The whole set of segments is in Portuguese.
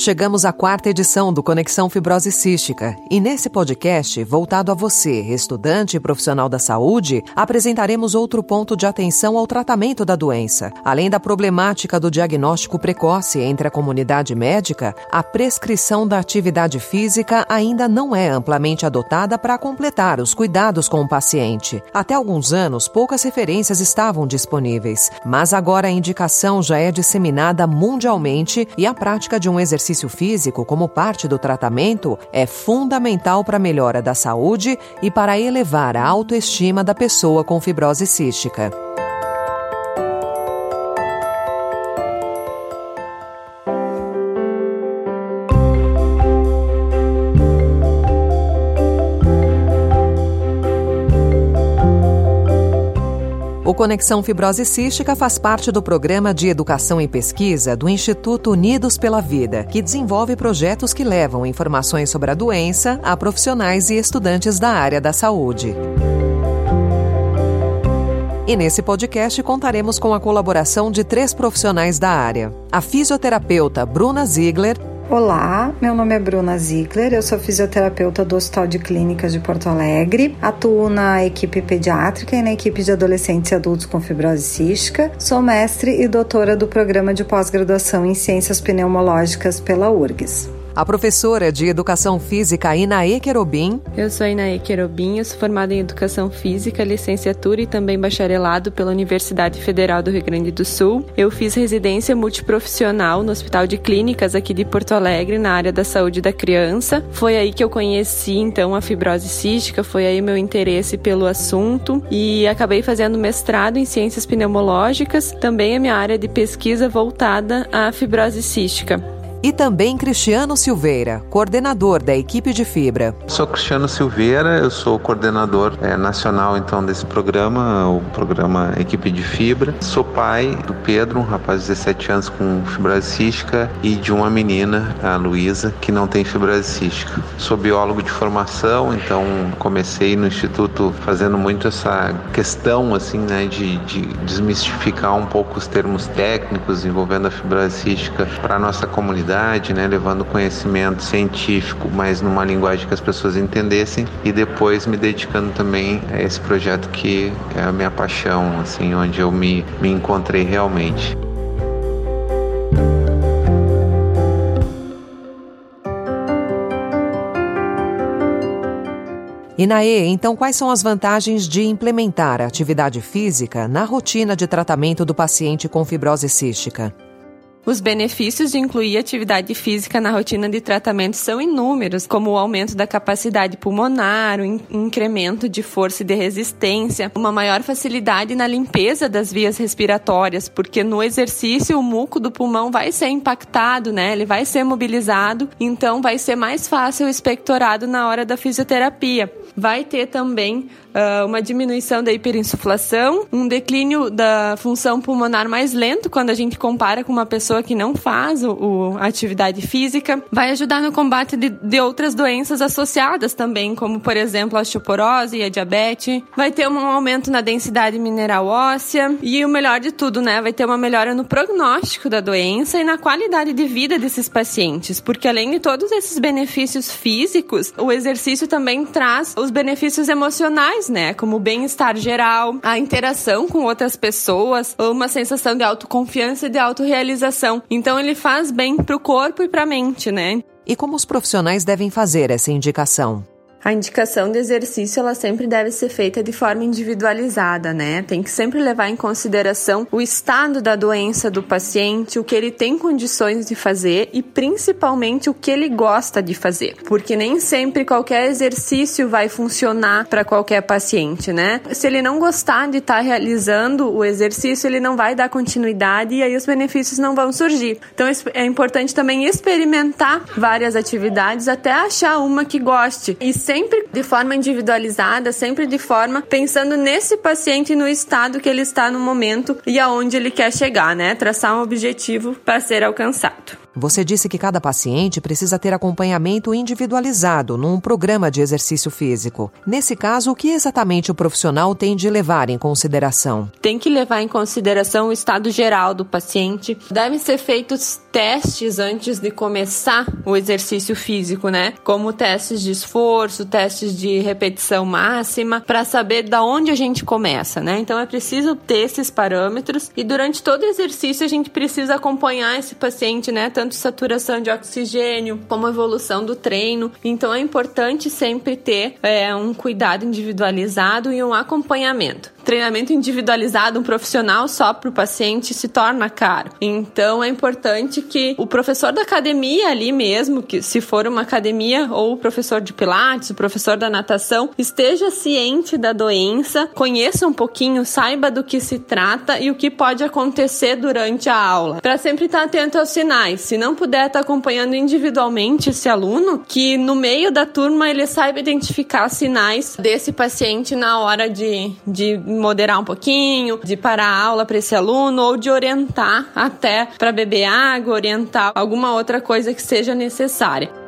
Chegamos à quarta edição do Conexão Fibrose Cística e nesse podcast, voltado a você, estudante e profissional da saúde, apresentaremos outro ponto de atenção ao tratamento da doença. Além da problemática do diagnóstico precoce entre a comunidade médica, a prescrição da atividade física ainda não é amplamente adotada para completar os cuidados com o paciente. Até alguns anos, poucas referências estavam disponíveis, mas agora a indicação já é disseminada mundialmente e a prática de um exercício exercício físico como parte do tratamento é fundamental para a melhora da saúde e para elevar a autoestima da pessoa com fibrose cística. Conexão Fibrose Cística faz parte do programa de educação e pesquisa do Instituto Unidos pela Vida, que desenvolve projetos que levam informações sobre a doença a profissionais e estudantes da área da saúde. E nesse podcast contaremos com a colaboração de três profissionais da área: a fisioterapeuta Bruna Ziegler, Olá, meu nome é Bruna Ziegler, eu sou fisioterapeuta do Hospital de Clínicas de Porto Alegre, atuo na equipe pediátrica e na equipe de adolescentes e adultos com fibrose cística, sou mestre e doutora do programa de pós-graduação em ciências pneumológicas pela URGS. A professora de Educação Física Inaê Querobim. Eu sou Inaê Querobim, eu sou formada em Educação Física, licenciatura e também bacharelado pela Universidade Federal do Rio Grande do Sul. Eu fiz residência multiprofissional no Hospital de Clínicas aqui de Porto Alegre, na área da saúde da criança. Foi aí que eu conheci então a fibrose cística, foi aí meu interesse pelo assunto e acabei fazendo mestrado em ciências pneumológicas, também a minha área de pesquisa voltada à fibrose cística e também Cristiano Silveira, coordenador da equipe de fibra. Sou Cristiano Silveira, eu sou coordenador é, nacional então desse programa, o programa Equipe de Fibra. Sou pai do Pedro, um rapaz de 17 anos com fibrose cística e de uma menina, a Luísa, que não tem fibrose cística. Sou biólogo de formação, então comecei no instituto fazendo muito essa questão assim, né, de, de desmistificar um pouco os termos técnicos envolvendo a fibrose cística para nossa comunidade né, levando conhecimento científico, mas numa linguagem que as pessoas entendessem, e depois me dedicando também a esse projeto que é a minha paixão, assim, onde eu me, me encontrei realmente. Inaê, então quais são as vantagens de implementar a atividade física na rotina de tratamento do paciente com fibrose cística? Os benefícios de incluir atividade física na rotina de tratamento são inúmeros, como o aumento da capacidade pulmonar, o incremento de força e de resistência, uma maior facilidade na limpeza das vias respiratórias, porque no exercício o muco do pulmão vai ser impactado, né? Ele vai ser mobilizado, então vai ser mais fácil o expectorado na hora da fisioterapia. Vai ter também uh, uma diminuição da hiperinsuflação, um declínio da função pulmonar mais lento quando a gente compara com uma pessoa pessoa que não faz o, o atividade física, vai ajudar no combate de, de, outras doenças associadas também, como por exemplo a osteoporose e a diabetes. Vai ter um aumento na densidade mineral óssea e o melhor de tudo, né, vai ter uma melhora no prognóstico da doença e na qualidade de vida desses pacientes, porque além de todos esses benefícios físicos, o exercício também traz os benefícios emocionais, né, como o bem-estar geral, a interação com outras pessoas, uma sensação de autoconfiança e de autorrealização então ele faz bem para o corpo e para a mente, né? E como os profissionais devem fazer essa indicação? A indicação de exercício ela sempre deve ser feita de forma individualizada, né? Tem que sempre levar em consideração o estado da doença do paciente, o que ele tem condições de fazer e principalmente o que ele gosta de fazer, porque nem sempre qualquer exercício vai funcionar para qualquer paciente, né? Se ele não gostar de estar tá realizando o exercício, ele não vai dar continuidade e aí os benefícios não vão surgir. Então é importante também experimentar várias atividades até achar uma que goste e sempre de forma individualizada, sempre de forma pensando nesse paciente no estado que ele está no momento e aonde ele quer chegar, né? Traçar um objetivo para ser alcançado. Você disse que cada paciente precisa ter acompanhamento individualizado num programa de exercício físico. Nesse caso, o que exatamente o profissional tem de levar em consideração? Tem que levar em consideração o estado geral do paciente. Devem ser feitos testes antes de começar o exercício físico, né? Como testes de esforço, testes de repetição máxima, para saber da onde a gente começa, né? Então é preciso ter esses parâmetros e durante todo o exercício a gente precisa acompanhar esse paciente, né? Tanto saturação de oxigênio como evolução do treino. Então é importante sempre ter é, um cuidado individualizado e um acompanhamento treinamento individualizado, um profissional só para o paciente se torna caro. Então é importante que o professor da academia ali mesmo, que se for uma academia ou o professor de pilates, o professor da natação, esteja ciente da doença, conheça um pouquinho, saiba do que se trata e o que pode acontecer durante a aula, para sempre estar atento aos sinais. Se não puder estar acompanhando individualmente esse aluno, que no meio da turma ele saiba identificar sinais desse paciente na hora de, de moderar um pouquinho, de parar a aula para esse aluno ou de orientar até para beber água, orientar alguma outra coisa que seja necessária.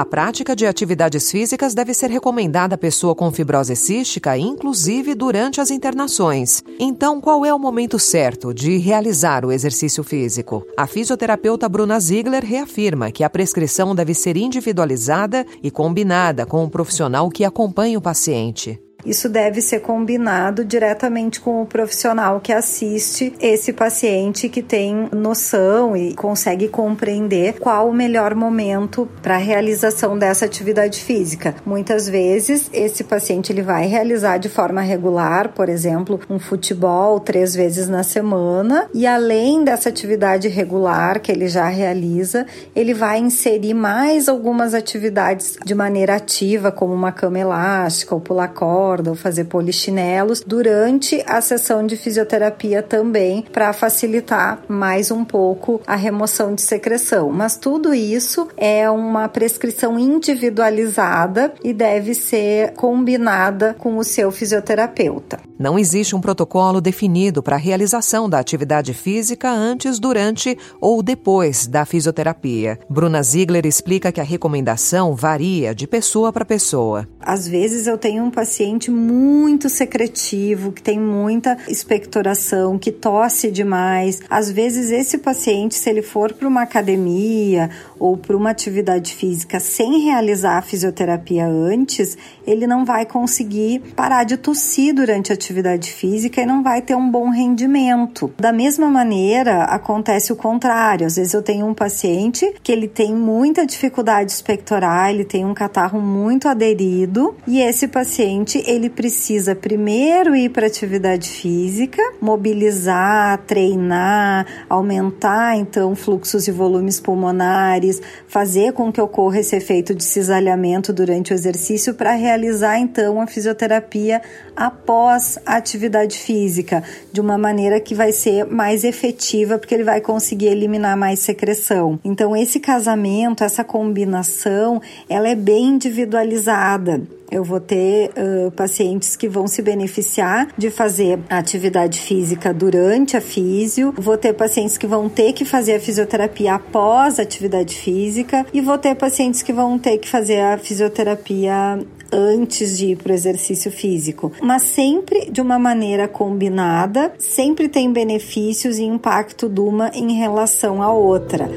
A prática de atividades físicas deve ser recomendada à pessoa com fibrose cística, inclusive durante as internações. Então, qual é o momento certo de realizar o exercício físico? A fisioterapeuta Bruna Ziegler reafirma que a prescrição deve ser individualizada e combinada com o profissional que acompanha o paciente. Isso deve ser combinado diretamente com o profissional que assiste esse paciente que tem noção e consegue compreender qual o melhor momento para a realização dessa atividade física. Muitas vezes esse paciente ele vai realizar de forma regular, por exemplo, um futebol três vezes na semana e além dessa atividade regular que ele já realiza, ele vai inserir mais algumas atividades de maneira ativa, como uma cama elástica ou pular corda corda ou fazer polichinelos durante a sessão de fisioterapia também para facilitar mais um pouco a remoção de secreção. Mas tudo isso é uma prescrição individualizada e deve ser combinada com o seu fisioterapeuta. Não existe um protocolo definido para a realização da atividade física antes, durante ou depois da fisioterapia. Bruna Ziegler explica que a recomendação varia de pessoa para pessoa. Às vezes eu tenho um paciente muito secretivo, que tem muita expectoração, que tosse demais. Às vezes esse paciente, se ele for para uma academia ou para uma atividade física sem realizar a fisioterapia antes, ele não vai conseguir parar de tossir durante a atividade física e não vai ter um bom rendimento. Da mesma maneira, acontece o contrário. Às vezes eu tenho um paciente que ele tem muita dificuldade expectoral, ele tem um catarro muito aderido e esse paciente ele precisa primeiro ir para atividade física, mobilizar, treinar, aumentar então fluxos e volumes pulmonares, fazer com que ocorra esse efeito de cisalhamento durante o exercício para realizar então a fisioterapia após a atividade física, de uma maneira que vai ser mais efetiva, porque ele vai conseguir eliminar mais secreção. Então, esse casamento, essa combinação, ela é bem individualizada. Eu vou ter uh, pacientes que vão se beneficiar de fazer atividade física durante a físio, vou ter pacientes que vão ter que fazer a fisioterapia após a atividade física. E vou ter pacientes que vão ter que fazer a fisioterapia antes de ir para o exercício físico, mas sempre de uma maneira combinada, sempre tem benefícios e impacto de uma em relação à outra.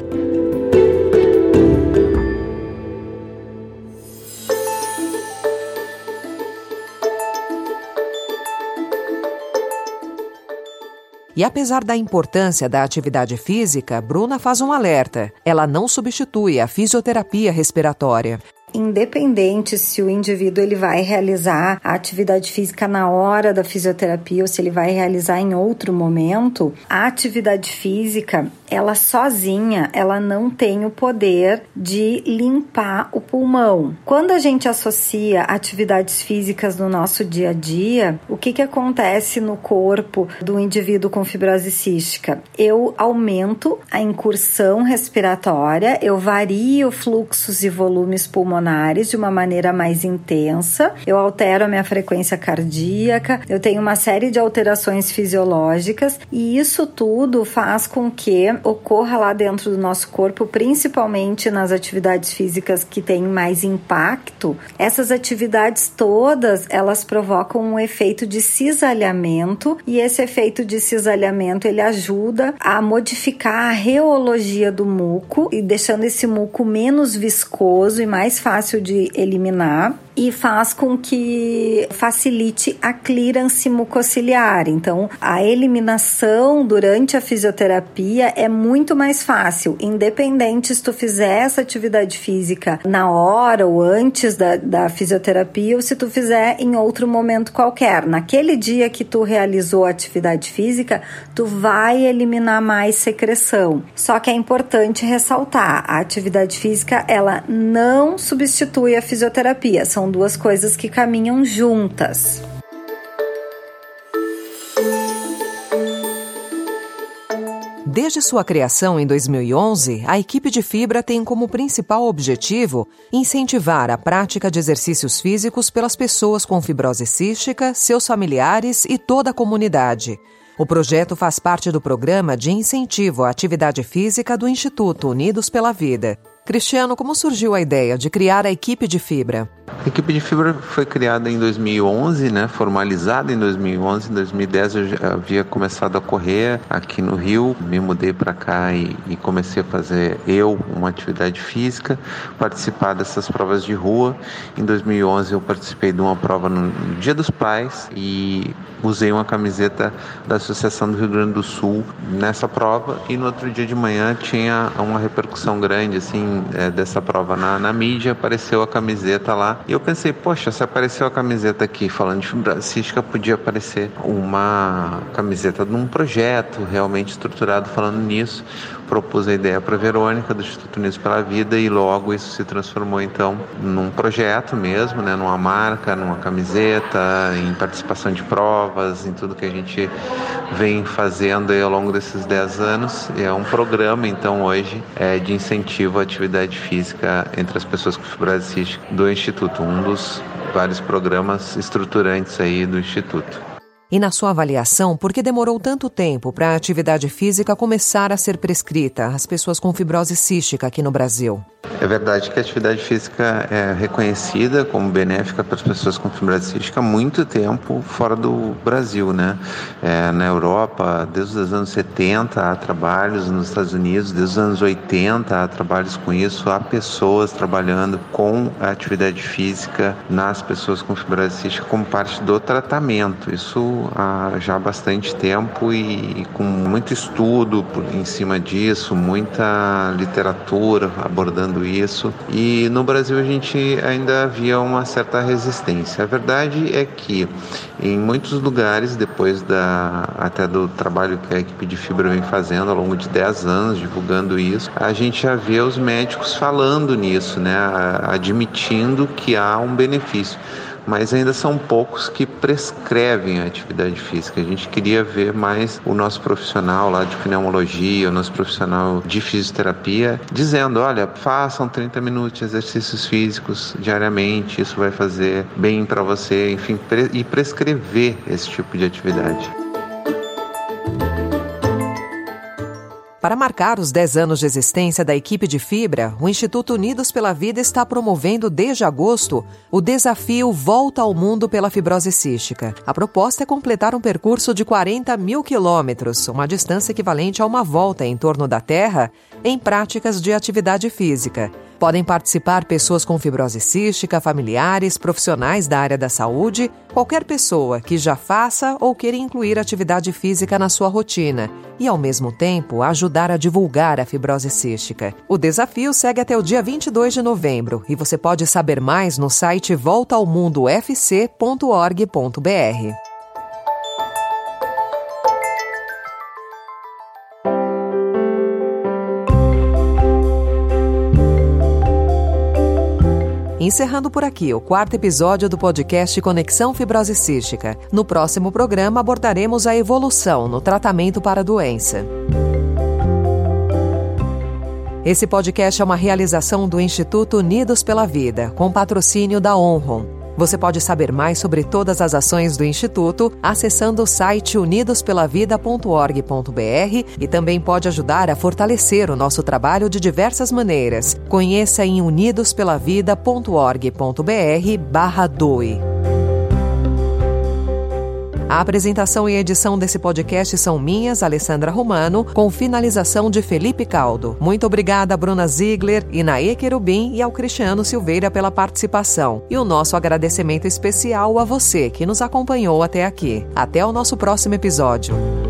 E apesar da importância da atividade física, Bruna faz um alerta: ela não substitui a fisioterapia respiratória independente se o indivíduo ele vai realizar a atividade física na hora da fisioterapia ou se ele vai realizar em outro momento, a atividade física, ela sozinha, ela não tem o poder de limpar o pulmão. Quando a gente associa atividades físicas no nosso dia a dia, o que que acontece no corpo do indivíduo com fibrose cística? Eu aumento a incursão respiratória, eu vario fluxos e volumes pulmonares pulmonares de uma maneira mais intensa, eu altero a minha frequência cardíaca, eu tenho uma série de alterações fisiológicas. E isso tudo faz com que ocorra lá dentro do nosso corpo, principalmente nas atividades físicas que têm mais impacto. Essas atividades todas, elas provocam um efeito de cisalhamento. E esse efeito de cisalhamento ele ajuda a modificar a reologia do muco e deixando esse muco menos viscoso e mais fácil de eliminar e faz com que facilite a clearance mucociliar. Então, a eliminação durante a fisioterapia é muito mais fácil, independente se tu fizer essa atividade física na hora ou antes da, da fisioterapia ou se tu fizer em outro momento qualquer. Naquele dia que tu realizou a atividade física, tu vai eliminar mais secreção. Só que é importante ressaltar, a atividade física ela não substitui a fisioterapia. São duas coisas que caminham juntas. Desde sua criação em 2011, a equipe de Fibra tem como principal objetivo incentivar a prática de exercícios físicos pelas pessoas com fibrose cística, seus familiares e toda a comunidade. O projeto faz parte do programa de incentivo à atividade física do Instituto Unidos pela Vida. Cristiano, como surgiu a ideia de criar a equipe de fibra? A equipe de fibra foi criada em 2011, né, formalizada em 2011. Em 2010 eu já havia começado a correr aqui no Rio, me mudei para cá e, e, comecei a fazer eu uma atividade física, participar dessas provas de rua. Em 2011 eu participei de uma prova no Dia dos Pais e usei uma camiseta da Associação do Rio Grande do Sul nessa prova e no outro dia de manhã tinha uma repercussão grande assim é, dessa prova na, na mídia, apareceu a camiseta lá. E eu pensei, poxa, se apareceu a camiseta aqui falando de fibra podia aparecer uma camiseta de um projeto realmente estruturado falando nisso propus a ideia para Verônica do Instituto Unidos pela Vida e logo isso se transformou então num projeto mesmo, né, numa marca, numa camiseta, em participação de provas, em tudo que a gente vem fazendo ao longo desses 10 anos. É um programa então hoje é, de incentivo à atividade física entre as pessoas com fibrose do Instituto, um dos vários programas estruturantes aí do Instituto. E na sua avaliação, por que demorou tanto tempo para a atividade física começar a ser prescrita às pessoas com fibrose cística aqui no Brasil? É verdade que a atividade física é reconhecida como benéfica para as pessoas com fibrose cística há muito tempo fora do Brasil, né? É, na Europa, desde os anos 70 há trabalhos, nos Estados Unidos, desde os anos 80 há trabalhos com isso, há pessoas trabalhando com a atividade física nas pessoas com fibrose cística como parte do tratamento. Isso há já bastante tempo e, com muito estudo em cima disso, muita literatura abordando isso e no Brasil a gente ainda havia uma certa resistência. A verdade é que em muitos lugares, depois da até do trabalho que a equipe de fibra vem fazendo ao longo de 10 anos divulgando isso, a gente já vê os médicos falando nisso, né, admitindo que há um benefício mas ainda são poucos que prescrevem a atividade física. A gente queria ver mais o nosso profissional lá de pneumologia, o nosso profissional de fisioterapia, dizendo: olha, façam 30 minutos de exercícios físicos diariamente, isso vai fazer bem para você, enfim, e prescrever esse tipo de atividade. Para marcar os 10 anos de existência da equipe de fibra, o Instituto Unidos pela Vida está promovendo desde agosto o desafio Volta ao Mundo pela Fibrose Cística. A proposta é completar um percurso de 40 mil quilômetros, uma distância equivalente a uma volta em torno da Terra, em práticas de atividade física. Podem participar pessoas com fibrose cística, familiares, profissionais da área da saúde, qualquer pessoa que já faça ou queira incluir atividade física na sua rotina e, ao mesmo tempo, ajudar a divulgar a fibrose cística. O desafio segue até o dia 22 de novembro e você pode saber mais no site voltaalmundofc.org.br. Encerrando por aqui o quarto episódio do podcast Conexão Fibrose Cística. No próximo programa abordaremos a evolução no tratamento para a doença. Esse podcast é uma realização do Instituto Unidos pela Vida, com patrocínio da Onron. Você pode saber mais sobre todas as ações do Instituto acessando o site unidospelavida.org.br e também pode ajudar a fortalecer o nosso trabalho de diversas maneiras. Conheça em unidospelavida.org.br/doe. A apresentação e edição desse podcast são minhas, Alessandra Romano, com finalização de Felipe Caldo. Muito obrigada a Bruna Ziegler, Inaê Querubim e ao Cristiano Silveira pela participação. E o nosso agradecimento especial a você que nos acompanhou até aqui. Até o nosso próximo episódio.